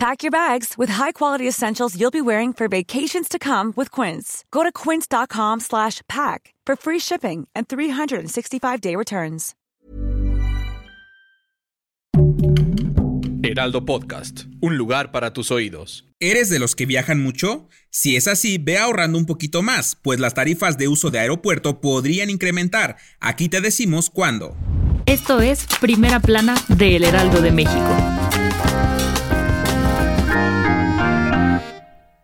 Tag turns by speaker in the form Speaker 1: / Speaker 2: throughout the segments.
Speaker 1: Pack your bags with high-quality essentials you'll be wearing for vacations to come with Quince. Go to quince.com/pack for free shipping and 365-day returns.
Speaker 2: Heraldo Podcast, un lugar para tus oídos.
Speaker 3: ¿Eres de los que viajan mucho? Si es así, ve ahorrando un poquito más, pues las tarifas de uso de aeropuerto podrían incrementar. Aquí te decimos cuándo.
Speaker 4: Esto es Primera Plana de El Heraldo de México.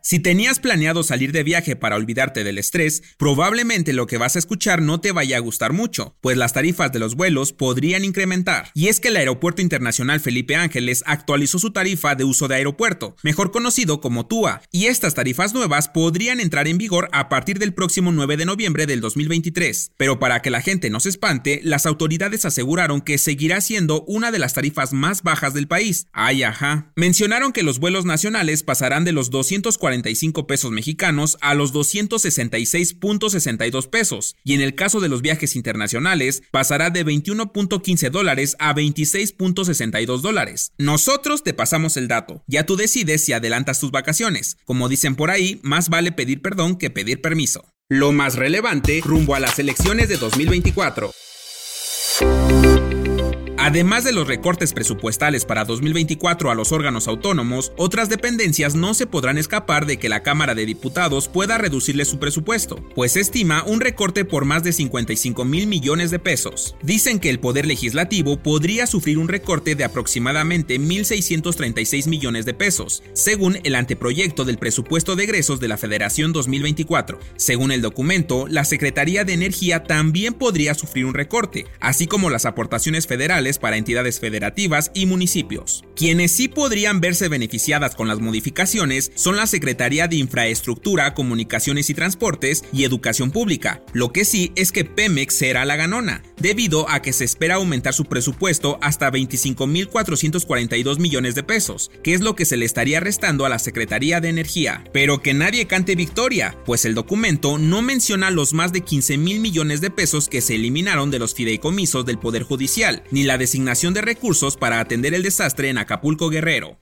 Speaker 3: Si tenías planeado salir de viaje para olvidarte del estrés, probablemente lo que vas a escuchar no te vaya a gustar mucho, pues las tarifas de los vuelos podrían incrementar. Y es que el Aeropuerto Internacional Felipe Ángeles actualizó su tarifa de uso de aeropuerto, mejor conocido como TUA, y estas tarifas nuevas podrían entrar en vigor a partir del próximo 9 de noviembre del 2023. Pero para que la gente no se espante, las autoridades aseguraron que seguirá siendo una de las tarifas más bajas del país. Ay, ajá. Mencionaron que los vuelos nacionales pasarán de los 240 pesos mexicanos a los 266.62 pesos y en el caso de los viajes internacionales pasará de 21.15 dólares a 26.62 dólares. Nosotros te pasamos el dato, ya tú decides si adelantas tus vacaciones. Como dicen por ahí, más vale pedir perdón que pedir permiso. Lo más relevante rumbo a las elecciones de 2024. Además de los recortes presupuestales para 2024 a los órganos autónomos, otras dependencias no se podrán escapar de que la Cámara de Diputados pueda reducirle su presupuesto, pues estima un recorte por más de 55 mil millones de pesos. Dicen que el Poder Legislativo podría sufrir un recorte de aproximadamente 1.636 millones de pesos, según el anteproyecto del presupuesto de egresos de la Federación 2024. Según el documento, la Secretaría de Energía también podría sufrir un recorte, así como las aportaciones federales para entidades federativas y municipios. Quienes sí podrían verse beneficiadas con las modificaciones son la Secretaría de Infraestructura, Comunicaciones y Transportes y Educación Pública. Lo que sí es que Pemex será la ganona, debido a que se espera aumentar su presupuesto hasta 25.442 millones de pesos, que es lo que se le estaría restando a la Secretaría de Energía. Pero que nadie cante victoria, pues el documento no menciona los más de 15 mil millones de pesos que se eliminaron de los fideicomisos del Poder Judicial, ni la designación de recursos para atender el desastre en Acapulco Guerrero.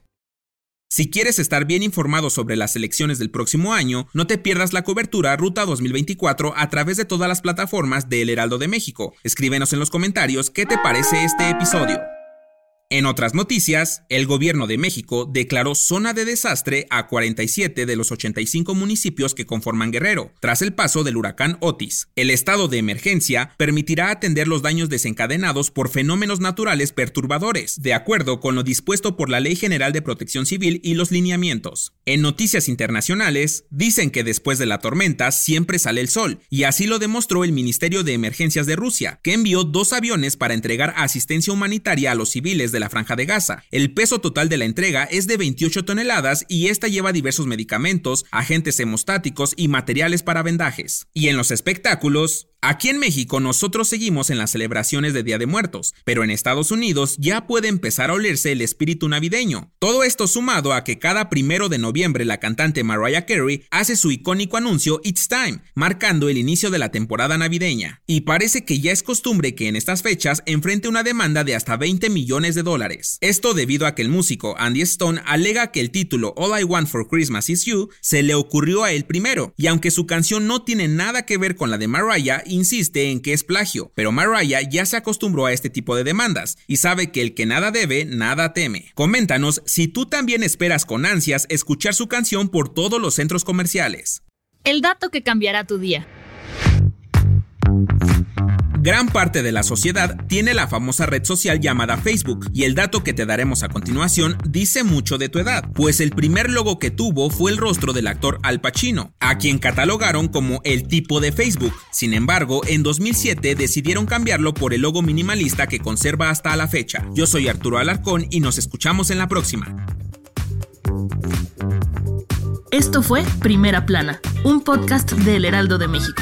Speaker 3: Si quieres estar bien informado sobre las elecciones del próximo año, no te pierdas la cobertura Ruta 2024 a través de todas las plataformas de El Heraldo de México. Escríbenos en los comentarios qué te parece este episodio. En otras noticias, el gobierno de México declaró zona de desastre a 47 de los 85 municipios que conforman Guerrero, tras el paso del huracán Otis. El estado de emergencia permitirá atender los daños desencadenados por fenómenos naturales perturbadores, de acuerdo con lo dispuesto por la Ley General de Protección Civil y los lineamientos. En noticias internacionales, dicen que después de la tormenta siempre sale el sol, y así lo demostró el Ministerio de Emergencias de Rusia, que envió dos aviones para entregar asistencia humanitaria a los civiles de la Franja de Gaza. El peso total de la entrega es de 28 toneladas y esta lleva diversos medicamentos, agentes hemostáticos y materiales para vendajes. Y en los espectáculos, Aquí en México nosotros seguimos en las celebraciones de Día de Muertos, pero en Estados Unidos ya puede empezar a olerse el espíritu navideño. Todo esto sumado a que cada primero de noviembre la cantante Mariah Carey hace su icónico anuncio It's Time, marcando el inicio de la temporada navideña. Y parece que ya es costumbre que en estas fechas enfrente una demanda de hasta 20 millones de Esto debido a que el músico Andy Stone alega que el título All I Want for Christmas Is You se le ocurrió a él primero, y aunque su canción no tiene nada que ver con la de Mariah, insiste en que es plagio, pero Mariah ya se acostumbró a este tipo de demandas y sabe que el que nada debe, nada teme. Coméntanos si tú también esperas con ansias escuchar su canción por todos los centros comerciales.
Speaker 4: El dato que cambiará tu día.
Speaker 3: Gran parte de la sociedad tiene la famosa red social llamada Facebook y el dato que te daremos a continuación dice mucho de tu edad, pues el primer logo que tuvo fue el rostro del actor Al Pacino, a quien catalogaron como el tipo de Facebook. Sin embargo, en 2007 decidieron cambiarlo por el logo minimalista que conserva hasta la fecha. Yo soy Arturo Alarcón y nos escuchamos en la próxima.
Speaker 4: Esto fue Primera Plana, un podcast del Heraldo de México.